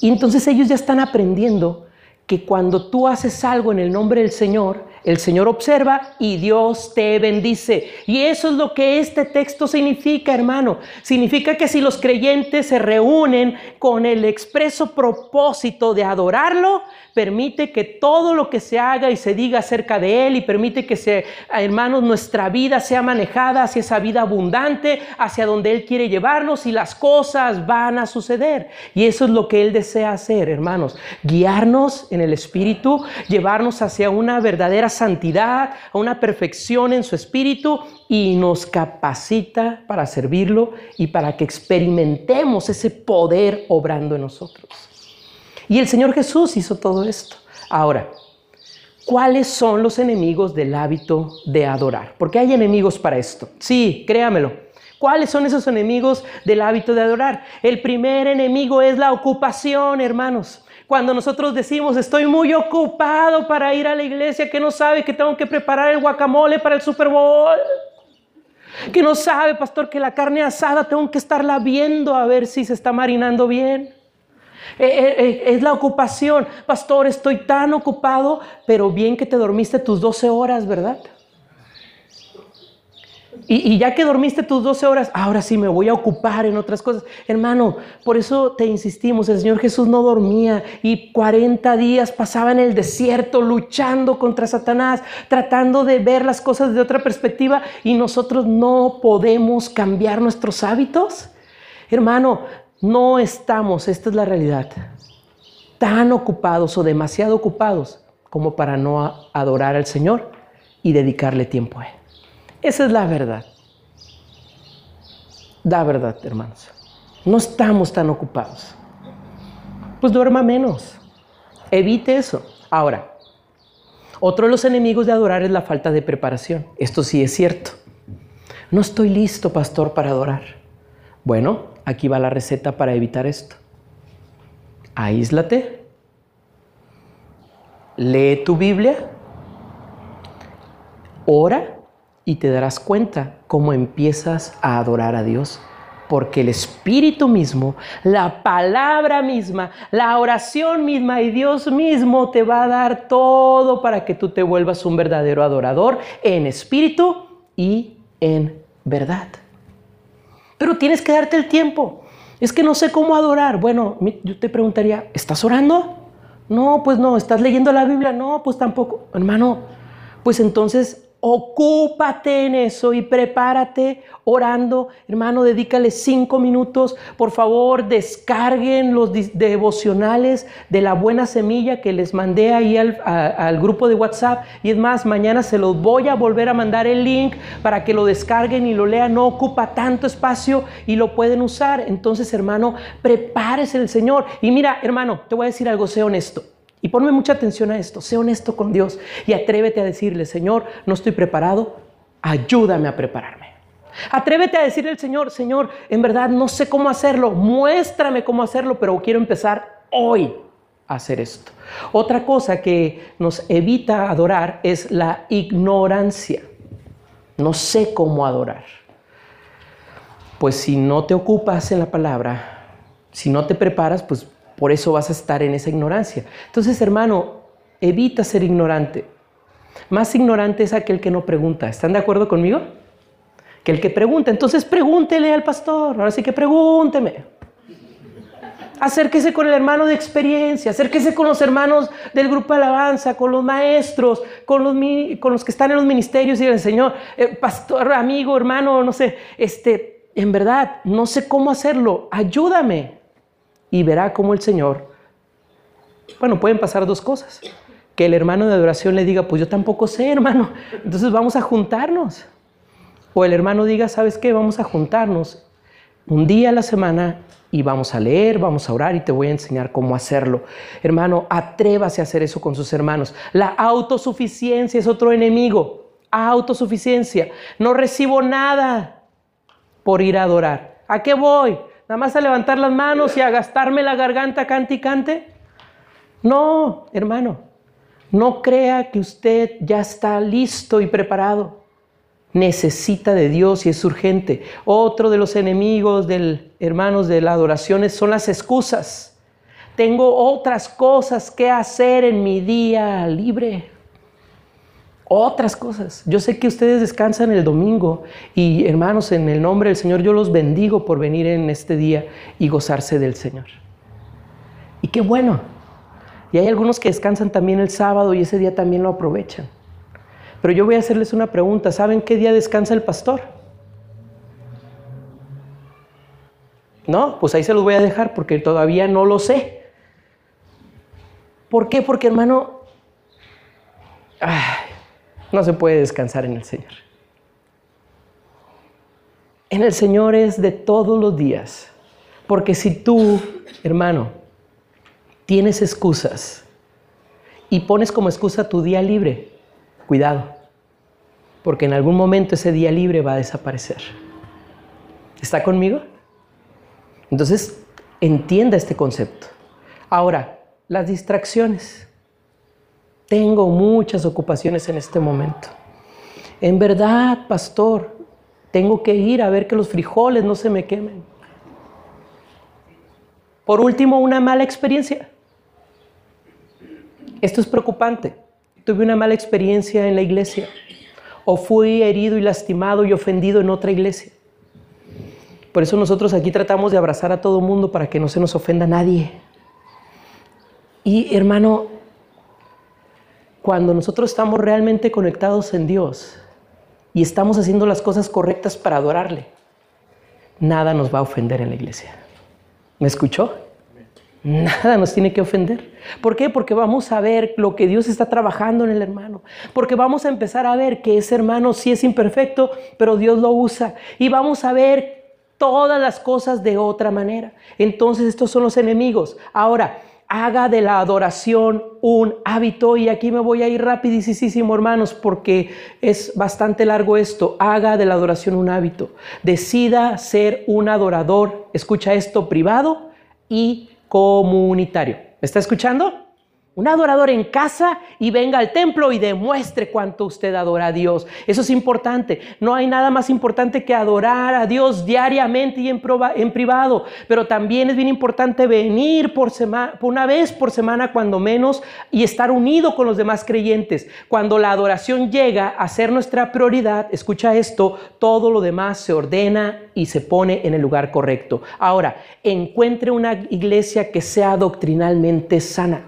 Y entonces ellos ya están aprendiendo que cuando tú haces algo en el nombre del Señor, el Señor observa y Dios te bendice. Y eso es lo que este texto significa, hermano. Significa que si los creyentes se reúnen con el expreso propósito de adorarlo, permite que todo lo que se haga y se diga acerca de Él y permite que, se, hermanos, nuestra vida sea manejada hacia esa vida abundante, hacia donde Él quiere llevarnos y las cosas van a suceder. Y eso es lo que Él desea hacer, hermanos. Guiarnos en el Espíritu, llevarnos hacia una verdadera santidad, a una perfección en su Espíritu y nos capacita para servirlo y para que experimentemos ese poder obrando en nosotros. Y el Señor Jesús hizo todo esto. Ahora, ¿cuáles son los enemigos del hábito de adorar? Porque hay enemigos para esto. Sí, créamelo. ¿Cuáles son esos enemigos del hábito de adorar? El primer enemigo es la ocupación, hermanos. Cuando nosotros decimos, estoy muy ocupado para ir a la iglesia, que no sabe que tengo que preparar el guacamole para el Super Bowl. Que no sabe, pastor, que la carne asada tengo que estarla viendo a ver si se está marinando bien. Eh, eh, eh, es la ocupación. Pastor, estoy tan ocupado, pero bien que te dormiste tus 12 horas, ¿verdad? Y, ya que dormiste tus 12 horas, ahora sí me voy a ocupar en otras cosas. Hermano, por eso te insistimos, el Señor Jesús no dormía y 40 días pasaba en el desierto luchando contra Satanás, tratando de ver las cosas de otra perspectiva y nosotros no podemos cambiar nuestros hábitos. Hermano, no estamos, esta es la realidad, tan ocupados o demasiado ocupados como para no adorar al Señor y dedicarle tiempo a Él. Esa es la verdad. La verdad, hermanos. No estamos tan ocupados. Pues duerma menos. Evite eso. Ahora, otro de los enemigos de adorar es la falta de preparación. Esto sí es cierto. No estoy listo, pastor, para adorar. Bueno, aquí va la receta para evitar esto. Aíslate, lee tu Biblia, ora y te darás cuenta cómo empiezas a adorar a Dios. Porque el Espíritu mismo, la palabra misma, la oración misma y Dios mismo te va a dar todo para que tú te vuelvas un verdadero adorador en espíritu y en verdad. Pero tienes que darte el tiempo. Es que no sé cómo adorar. Bueno, yo te preguntaría, ¿estás orando? No, pues no. ¿Estás leyendo la Biblia? No, pues tampoco. Hermano, pues entonces Ocúpate en eso y prepárate orando. Hermano, dedícale cinco minutos. Por favor, descarguen los devocionales de la buena semilla que les mandé ahí al, al, grupo de WhatsApp. Y es más, mañana se los voy a volver a mandar el link para que lo descarguen y lo lean. No ocupa tanto espacio y lo pueden usar. Entonces, hermano, prepárese el Señor. Y mira, hermano, te voy a decir algo, sé honesto. Y ponme mucha atención a esto, sé honesto con Dios y atrévete a decirle, Señor, no estoy preparado, ayúdame a prepararme. Atrévete a decirle al Señor, Señor, en verdad no sé cómo hacerlo, muéstrame cómo hacerlo, pero quiero empezar hoy a hacer esto. Otra cosa que nos evita adorar es la ignorancia. No sé cómo adorar. Pues si no te ocupas en la palabra, si no te preparas, pues por eso vas a estar en esa ignorancia. Entonces, hermano, evita ser ignorante. Más ignorante es aquel que no pregunta. ¿Están de acuerdo conmigo? Que el que pregunta. Entonces pregúntele al pastor. Ahora sí que pregúnteme. Acérquese con el hermano de experiencia, acérquese con los hermanos del grupo alabanza, con los maestros, con los, con los que están en los ministerios y el Señor, eh, pastor, amigo, hermano, no sé, este, en verdad, no sé cómo hacerlo, ayúdame. Y verá cómo el Señor, bueno, pueden pasar dos cosas. Que el hermano de adoración le diga, pues yo tampoco sé, hermano, entonces vamos a juntarnos. O el hermano diga, ¿sabes qué? Vamos a juntarnos un día a la semana y vamos a leer, vamos a orar y te voy a enseñar cómo hacerlo. Hermano, atrévase a hacer eso con sus hermanos. La autosuficiencia es otro enemigo. Autosuficiencia. No recibo nada por ir a adorar. ¿A qué voy? ¿Nada más a levantar las manos y a gastarme la garganta cante y cante? No, hermano. No crea que usted ya está listo y preparado necesita de Dios y es urgente. Otro de los enemigos del hermanos de la adoración son las excusas. Tengo otras cosas que hacer en mi día libre. Otras cosas. Yo sé que ustedes descansan el domingo y hermanos, en el nombre del Señor yo los bendigo por venir en este día y gozarse del Señor. Y qué bueno. Y hay algunos que descansan también el sábado y ese día también lo aprovechan. Pero yo voy a hacerles una pregunta. ¿Saben qué día descansa el pastor? No, pues ahí se los voy a dejar porque todavía no lo sé. ¿Por qué? Porque hermano, no se puede descansar en el Señor. En el Señor es de todos los días. Porque si tú, hermano, tienes excusas y pones como excusa tu día libre, Cuidado, porque en algún momento ese día libre va a desaparecer. ¿Está conmigo? Entonces, entienda este concepto. Ahora, las distracciones. Tengo muchas ocupaciones en este momento. En verdad, pastor, tengo que ir a ver que los frijoles no se me quemen. Por último, una mala experiencia. Esto es preocupante tuve una mala experiencia en la iglesia o fui herido y lastimado y ofendido en otra iglesia. Por eso nosotros aquí tratamos de abrazar a todo mundo para que no se nos ofenda nadie. Y hermano, cuando nosotros estamos realmente conectados en Dios y estamos haciendo las cosas correctas para adorarle, nada nos va a ofender en la iglesia. ¿Me escuchó? Nada nos tiene que ofender. ¿Por qué? Porque vamos a ver lo que Dios está trabajando en el hermano. Porque vamos a empezar a ver que ese hermano sí es imperfecto, pero Dios lo usa. Y vamos a ver todas las cosas de otra manera. Entonces estos son los enemigos. Ahora, haga de la adoración un hábito. Y aquí me voy a ir rapidísimo, hermanos, porque es bastante largo esto. Haga de la adoración un hábito. Decida ser un adorador. Escucha esto privado y comunitario. ¿Me está escuchando? Un adorador en casa y venga al templo y demuestre cuánto usted adora a Dios. Eso es importante. No hay nada más importante que adorar a Dios diariamente y en, privado. Pero también es bien importante venir por, una vez por semana cuando menos y estar unido con los demás creyentes. Cuando la adoración llega a ser nuestra prioridad, escucha esto, todo lo demás se ordena y se pone en el lugar correcto. Ahora, encuentre una iglesia que sea doctrinalmente sana.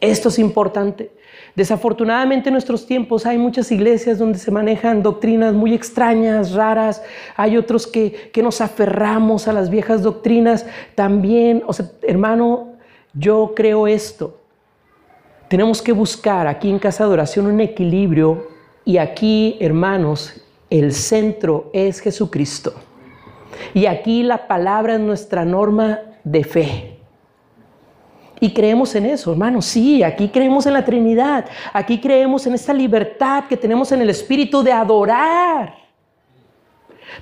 Esto es importante. Desafortunadamente en nuestros tiempos hay muchas iglesias donde se manejan doctrinas muy extrañas, raras. Hay otros que, nos aferramos a las viejas doctrinas también. O sea, hermano, yo creo esto. Tenemos que buscar aquí en Casa de Oración un equilibrio y aquí, hermanos, el centro es Jesucristo. Y aquí la palabra es nuestra norma de fe. Creemos en eso, hermano. Sí, aquí creemos en la Trinidad. Aquí creemos en esta libertad que tenemos en el Espíritu de adorar.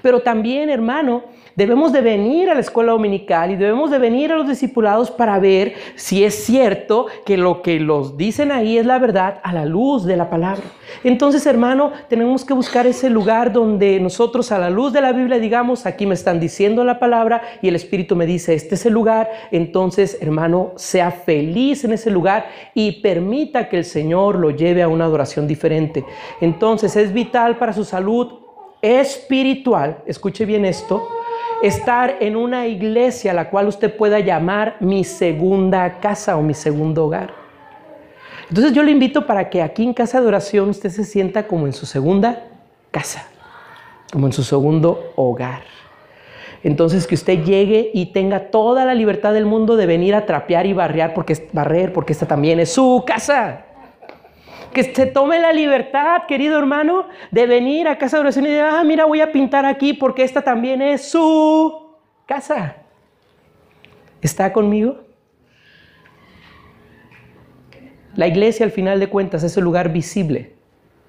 Pero también, hermano, debemos de venir a la escuela dominical y debemos de venir a los discipulados para ver si es cierto que lo que los dicen ahí es la verdad a la luz de la palabra. Entonces, hermano, tenemos que buscar ese lugar donde nosotros a la luz de la Biblia digamos, aquí me están diciendo la palabra y el Espíritu me dice, este es el lugar. Entonces, hermano, sea feliz en ese lugar y permita que el Señor lo lleve a una adoración diferente. Entonces, es vital para su salud espiritual, escuche bien esto, estar en una iglesia a la cual usted pueda llamar mi segunda casa o mi segundo hogar. Entonces yo le invito para que aquí en casa de oración usted se sienta como en su segunda casa, como en su segundo hogar. Entonces que usted llegue y tenga toda la libertad del mundo de venir a trapear y barrear porque barrer porque esta también es su casa que se tome la libertad, querido hermano, de venir a casa de oración y decir, ah, mira, voy a pintar aquí porque esta también es su casa. ¿Está conmigo? La iglesia, al final de cuentas, es el lugar visible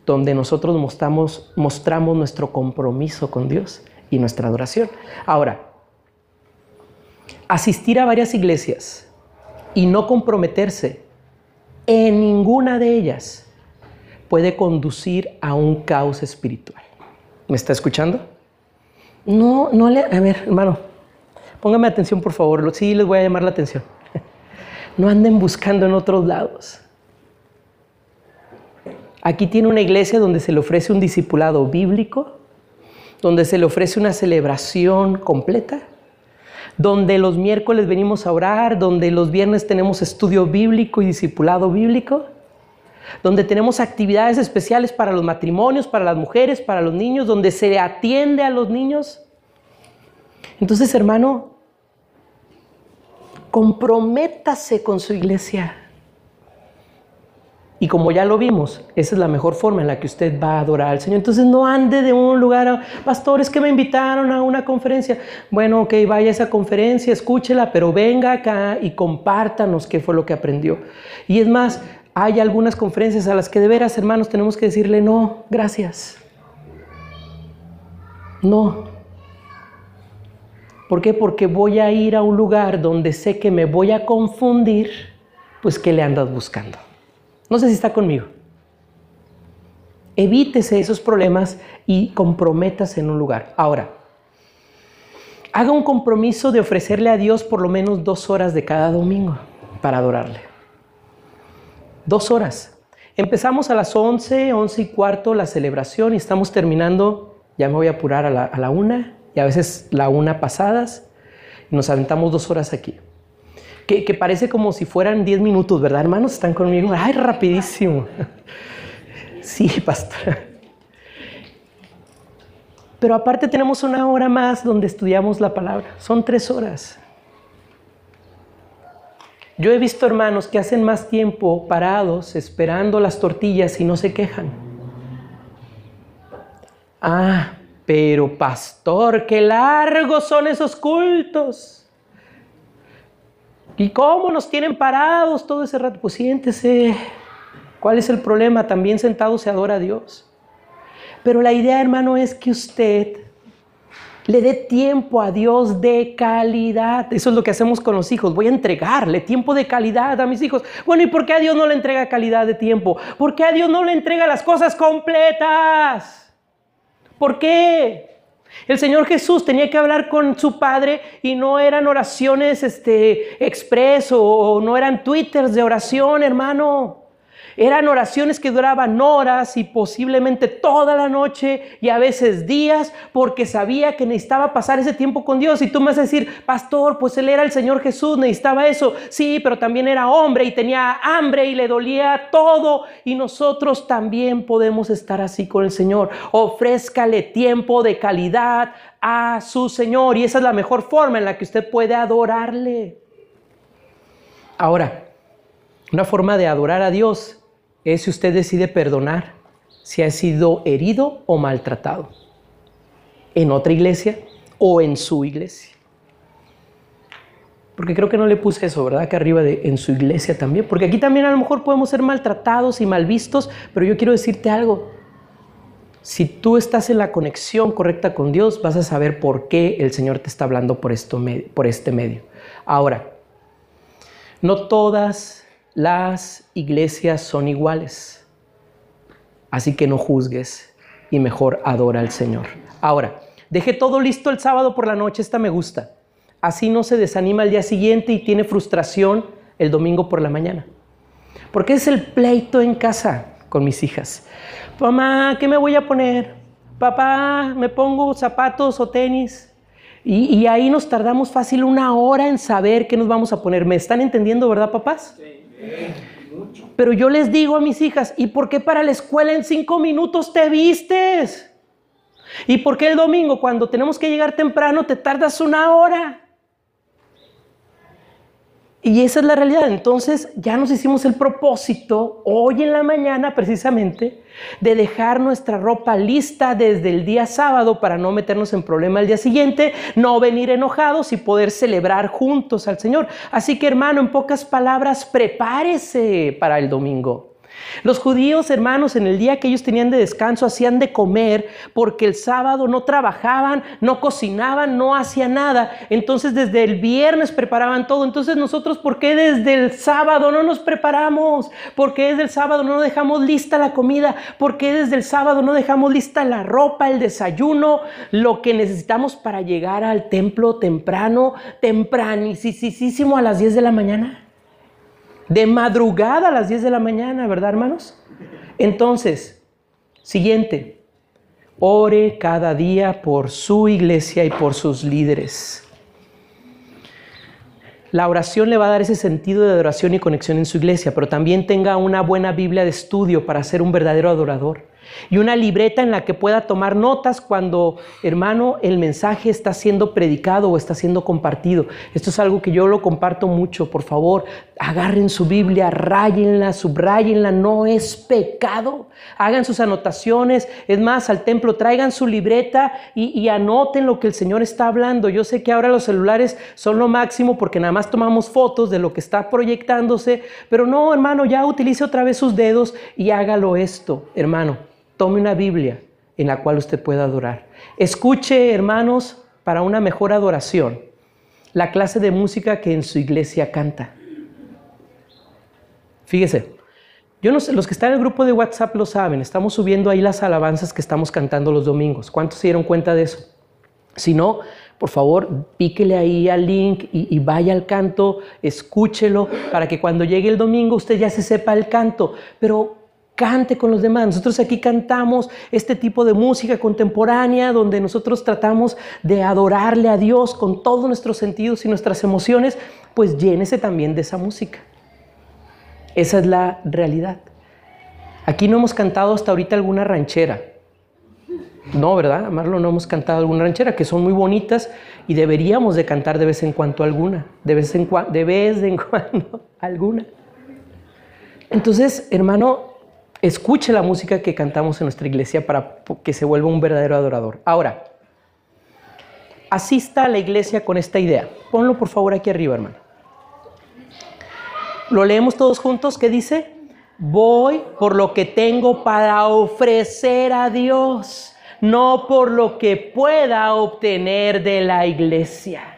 donde nosotros mostramos, mostramos nuestro compromiso con Dios y nuestra adoración. Ahora, asistir a varias iglesias y no comprometerse en ninguna de ellas puede conducir a un caos espiritual. ¿Me está escuchando? No, no le... A ver, hermano, póngame atención, por favor. Sí, les voy a llamar la atención. No anden buscando en otros lados. Aquí tiene una iglesia donde se le ofrece un discipulado bíblico, donde se le ofrece una celebración completa, donde los miércoles venimos a orar, donde los viernes tenemos estudio bíblico y discipulado bíblico, donde tenemos actividades especiales para los matrimonios, para las mujeres, para los niños, donde se atiende a los niños. Entonces, hermano, comprométase con su iglesia. Y como ya lo vimos, esa es la mejor forma en la que usted va a adorar al Señor. Entonces no ande de un lugar a, pastores que me invitaron a una conferencia. Bueno, ok, vaya a esa conferencia, escúchela, pero venga acá y compártanos qué fue lo que aprendió. Y es más, hay algunas conferencias a las que de veras, hermanos, tenemos que decirle no, gracias. No. ¿Por qué? Porque voy a ir a un lugar donde sé que me voy a confundir, pues ¿qué le andas buscando? No sé si está conmigo. Evítese esos problemas y comprométase en un lugar. Ahora, haga un compromiso de ofrecerle a Dios por lo menos dos horas de cada domingo para adorarle. Dos horas. Empezamos a las 11, 11 y cuarto la celebración y estamos terminando, ya me voy a apurar a la, una y a veces la una pasadas nos aventamos dos horas aquí. Que, parece como si fueran diez minutos, ¿verdad, hermanos? Están conmigo. ¡Ay, rapidísimo! Sí, pastor. Pero aparte tenemos una hora más donde estudiamos la palabra. Son tres horas. Yo he visto hermanos que hacen más tiempo parados esperando las tortillas y no se quejan. Ah, pero pastor, qué largos son esos cultos. ¿Y cómo nos tienen parados todo ese rato? Pues siéntese. ¿Cuál es el problema? También sentado se adora a Dios. Pero la idea, hermano, es que usted le dé tiempo a Dios de calidad. Eso es lo que hacemos con los hijos. Voy a entregarle tiempo de calidad a mis hijos. Bueno, ¿y por qué a Dios no le entrega calidad de tiempo? ¿Por qué a Dios no le entrega las cosas completas? ¿Por qué? El Señor Jesús tenía que hablar con su Padre y no eran oraciones este, expreso o no eran twitters de oración, hermano. Eran oraciones que duraban horas y posiblemente toda la noche y a veces días porque sabía que necesitaba pasar ese tiempo con Dios. Y tú me vas a decir, pastor, pues él era el Señor Jesús, necesitaba eso. Sí, pero también era hombre y tenía hambre y le dolía todo. Y nosotros también podemos estar así con el Señor. Ofrézcale tiempo de calidad a su Señor y esa es la mejor forma en la que usted puede adorarle. Ahora, una forma de adorar a Dios es si usted decide perdonar si ha sido herido o maltratado en otra iglesia o en su iglesia. Porque creo que no le puse eso, ¿verdad? Que arriba de en su iglesia también. Porque aquí también a lo mejor podemos ser maltratados y mal vistos, pero yo quiero decirte algo. Si tú estás en la conexión correcta con Dios, vas a saber por qué el Señor te está hablando por, esto, por este medio. Ahora, no todas las iglesias son iguales. Así que no juzgues y mejor adora al Señor. Ahora, deje todo listo el sábado por la noche, esta me gusta. Así no se desanima el día siguiente y tiene frustración el domingo por la mañana. Porque es el pleito en casa con mis hijas. Mamá, ¿qué me voy a poner? Papá, ¿me pongo zapatos o tenis? Y, y, ahí nos tardamos fácil una hora en saber qué nos vamos a poner. ¿Me están entendiendo, verdad, papás? Sí. Pero yo les digo a mis hijas, ¿y por qué para la escuela en cinco minutos te vistes? ¿Y por qué el domingo cuando tenemos que llegar temprano te tardas una hora? Y esa es la realidad. Entonces ya nos hicimos el propósito hoy en la mañana precisamente de dejar nuestra ropa lista desde el día sábado para no meternos en problema el día siguiente, no venir enojados y poder celebrar juntos al Señor. Así que hermano, en pocas palabras, prepárese para el domingo. Los judíos, hermanos, en el día que ellos tenían de descanso, hacían de comer porque el sábado no trabajaban, no cocinaban, no hacían nada. Entonces desde el viernes preparaban todo. Entonces nosotros, ¿por qué desde el sábado no nos preparamos? ¿Por qué desde el sábado no dejamos lista la comida? ¿Por qué desde el sábado no dejamos lista la ropa, el desayuno, lo que necesitamos para llegar al templo temprano, tempranísimo a las 10 de la mañana? De madrugada a las 10 de la mañana, ¿verdad, hermanos? Entonces, siguiente, ore cada día por su iglesia y por sus líderes. La oración le va a dar ese sentido de adoración y conexión en su iglesia, pero también tenga una buena Biblia de estudio para ser un verdadero adorador y una libreta en la que pueda tomar notas cuando, hermano, el mensaje está siendo predicado o está siendo compartido. Esto es algo que yo lo comparto mucho. Por favor, agarren su Biblia, rayenla, subrayenla, no es pecado. Hagan sus anotaciones. Es más, al templo traigan su libreta y, y anoten lo que el Señor está hablando. Yo sé que ahora los celulares son lo máximo porque nada más tomamos fotos de lo que está proyectándose, pero no, hermano, ya utilice otra vez sus dedos y hágalo esto, hermano Tome una Biblia en la cual usted pueda adorar. Escuche, hermanos, para una mejor adoración, la clase de música que en su iglesia canta. Fíjese, yo no sé, los que están en el grupo de WhatsApp lo saben, estamos subiendo ahí las alabanzas que estamos cantando los domingos. ¿Cuántos se dieron cuenta de eso? Si no, por favor, píquele ahí al link y, y, vaya al canto, escúchelo, para que cuando llegue el domingo usted ya se sepa el canto. Pero cante con los demás. Nosotros aquí cantamos este tipo de música contemporánea donde nosotros tratamos de adorarle a Dios con todos nuestros sentidos y nuestras emociones, pues llénese también de esa música. Esa es la realidad. Aquí no hemos cantado hasta ahorita alguna ranchera. No, ¿verdad? Amarlo, no hemos cantado alguna ranchera, que son muy bonitas y deberíamos de cantar de vez en cuando alguna, de vez en, de vez en cuando alguna. Entonces, hermano, escuche la música que cantamos en nuestra iglesia para que se vuelva un verdadero adorador. Ahora, asista a la iglesia con esta idea. Ponlo por favor aquí arriba, hermano. Lo leemos todos juntos. ¿Qué dice? Voy por lo que tengo para ofrecer a Dios, no por lo que pueda obtener de la iglesia.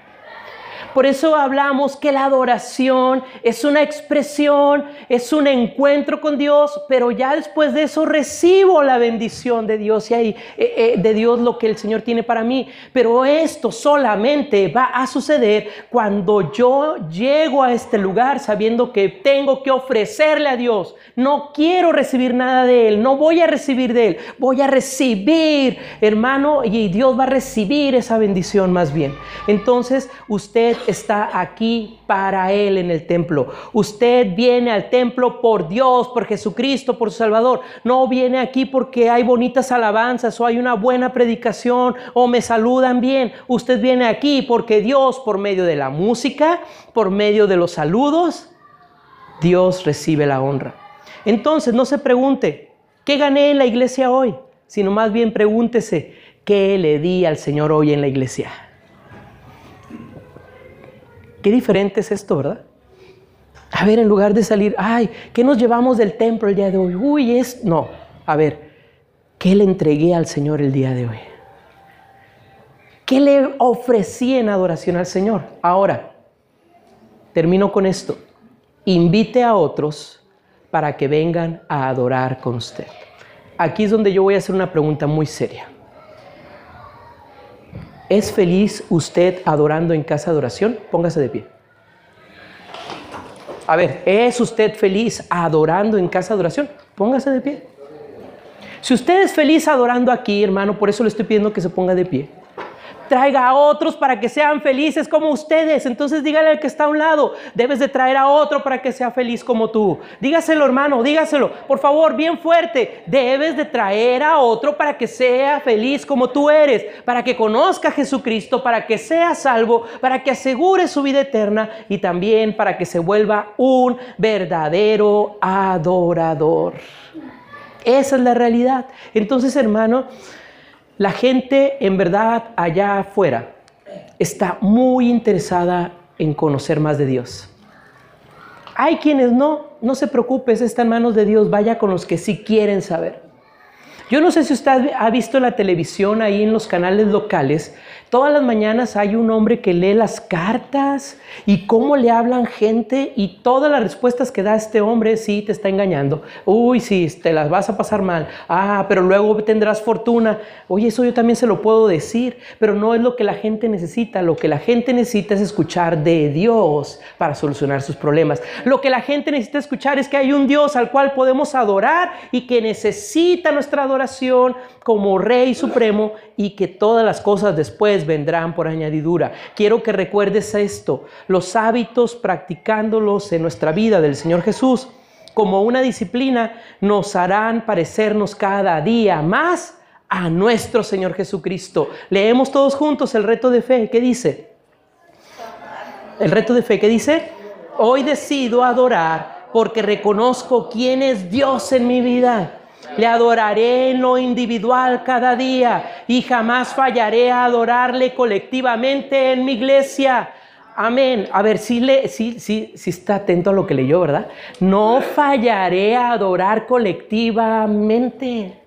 Por eso hablamos que la adoración es una expresión, es un encuentro con Dios, pero ya después de eso recibo la bendición de Dios y eh, eh, de Dios lo que el Señor tiene para mí. Pero esto solamente va a suceder cuando yo llego a este lugar sabiendo que tengo que ofrecerle a Dios. No quiero recibir nada de Él, no voy a recibir de Él, voy a recibir, hermano, y Dios va a recibir esa bendición más bien. Entonces, usted está aquí para Él en el templo. Usted viene al templo por Dios, por Jesucristo, por su Salvador. No viene aquí porque hay bonitas alabanzas o hay una buena predicación o me saludan bien. Usted viene aquí porque Dios, por medio de la música, por medio de los saludos, Dios recibe la honra. Entonces, no se pregunte, ¿qué gané en la iglesia hoy? Sino más bien pregúntese, ¿qué le di al Señor hoy en la iglesia? Qué diferente es esto, ¿verdad? A ver, en lugar de salir, ay, ¿qué nos llevamos del templo el día de hoy? Uy, es... No, a ver, ¿Qué le entregué al Señor el día de hoy? ¿Qué le ofrecí en adoración al Señor? Ahora, termino con esto. Invite a otros para que vengan a adorar con usted. Aquí es donde yo voy a hacer una pregunta muy seria. ¿Es feliz usted adorando en casa de oración? Póngase de pie. A ver, ¿es usted feliz adorando en casa de oración? Póngase de pie. Si usted es feliz adorando aquí, hermano, por eso le estoy pidiendo que se ponga de pie traiga a otros para que sean felices como ustedes. Entonces dígale al que está a un lado, debes de traer a otro para que sea feliz como tú. Dígaselo hermano, dígaselo, por favor, bien fuerte. Debes de traer a otro para que sea feliz como tú eres, para que conozca a Jesucristo, para que sea salvo, para que asegure su vida eterna y también para que se vuelva un verdadero adorador. Esa es la realidad. Entonces, hermano, la gente en verdad allá afuera está muy interesada en conocer más de Dios. Hay quienes no, no se preocupe, está en manos de Dios, vaya con los que sí quieren saber. Yo no sé si usted ha visto la televisión ahí en los canales locales. Todas las mañanas hay un hombre que lee las cartas y cómo le hablan gente y todas las respuestas que da este hombre, sí, te está engañando. Uy, sí, te las vas a pasar mal. Ah, pero luego tendrás fortuna. Oye, eso yo también se lo puedo decir, pero no es lo que la gente necesita. Lo que la gente necesita es escuchar de Dios para solucionar sus problemas. Lo que la gente necesita escuchar es que hay un Dios al cual podemos adorar y que necesita nuestra adoración oración como Rey Supremo y que todas las cosas después vendrán por añadidura. Quiero que recuerdes esto, los hábitos practicándolos en nuestra vida del Señor Jesús como una disciplina nos harán parecernos cada día más a nuestro Señor Jesucristo. Leemos todos juntos el reto de fe. ¿Qué dice? El reto de fe, ¿qué dice? Hoy decido adorar porque reconozco quién es Dios en mi vida. Le adoraré en lo individual cada día y jamás fallaré a adorarle colectivamente en mi iglesia. Amén. A ver, si le, sí, sí, sí está atento a lo que leyó, ¿verdad? No fallaré a adorar colectivamente.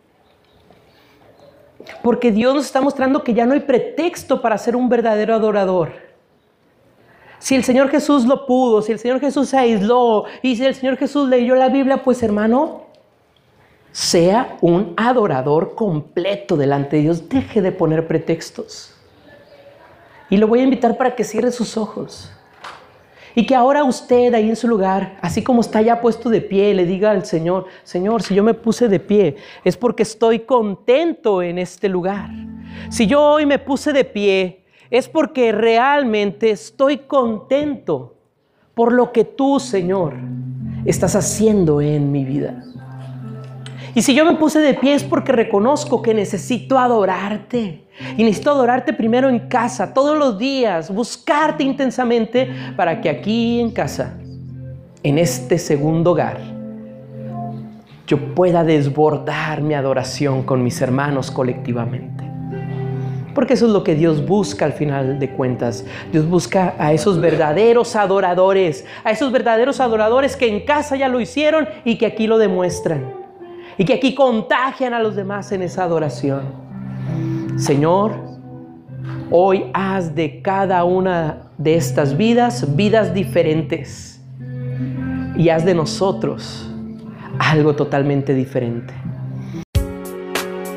Porque Dios nos está mostrando que ya no hay pretexto para ser un verdadero adorador. Si el Señor Jesús lo pudo, si el Señor Jesús se aisló y si el Señor Jesús leyó la Biblia, pues hermano, sea un adorador completo delante de Dios. Deje de poner pretextos. Y lo voy a invitar para que cierre sus ojos. Y que ahora usted ahí en su lugar, así como está ya puesto de pie, le diga al Señor, Señor, si yo me puse de pie es porque estoy contento en este lugar. Si yo hoy me puse de pie es porque realmente estoy contento por lo que tú, Señor, estás haciendo en mi vida. Y si yo me puse de pie es porque reconozco que necesito adorarte. Y necesito adorarte primero en casa, todos los días, buscarte intensamente para que aquí en casa, en este segundo hogar, yo pueda desbordar mi adoración con mis hermanos colectivamente. Porque eso es lo que Dios busca al final de cuentas. Dios busca a esos verdaderos adoradores, a esos verdaderos adoradores que en casa ya lo hicieron y que aquí lo demuestran y que aquí contagian a los demás en esa adoración. Señor, hoy haz de cada una de estas vidas vidas diferentes y haz de nosotros algo totalmente diferente.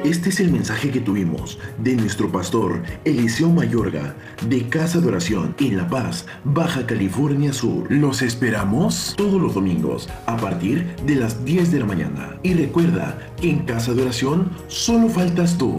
Este es el mensaje que tuvimos de nuestro pastor Eliseo Mayorga de Casa de Oración en La Paz, Baja California Sur. Los esperamos todos los domingos a partir de las 10 de la mañana. Y recuerda que en Casa de Oración solo faltas tú.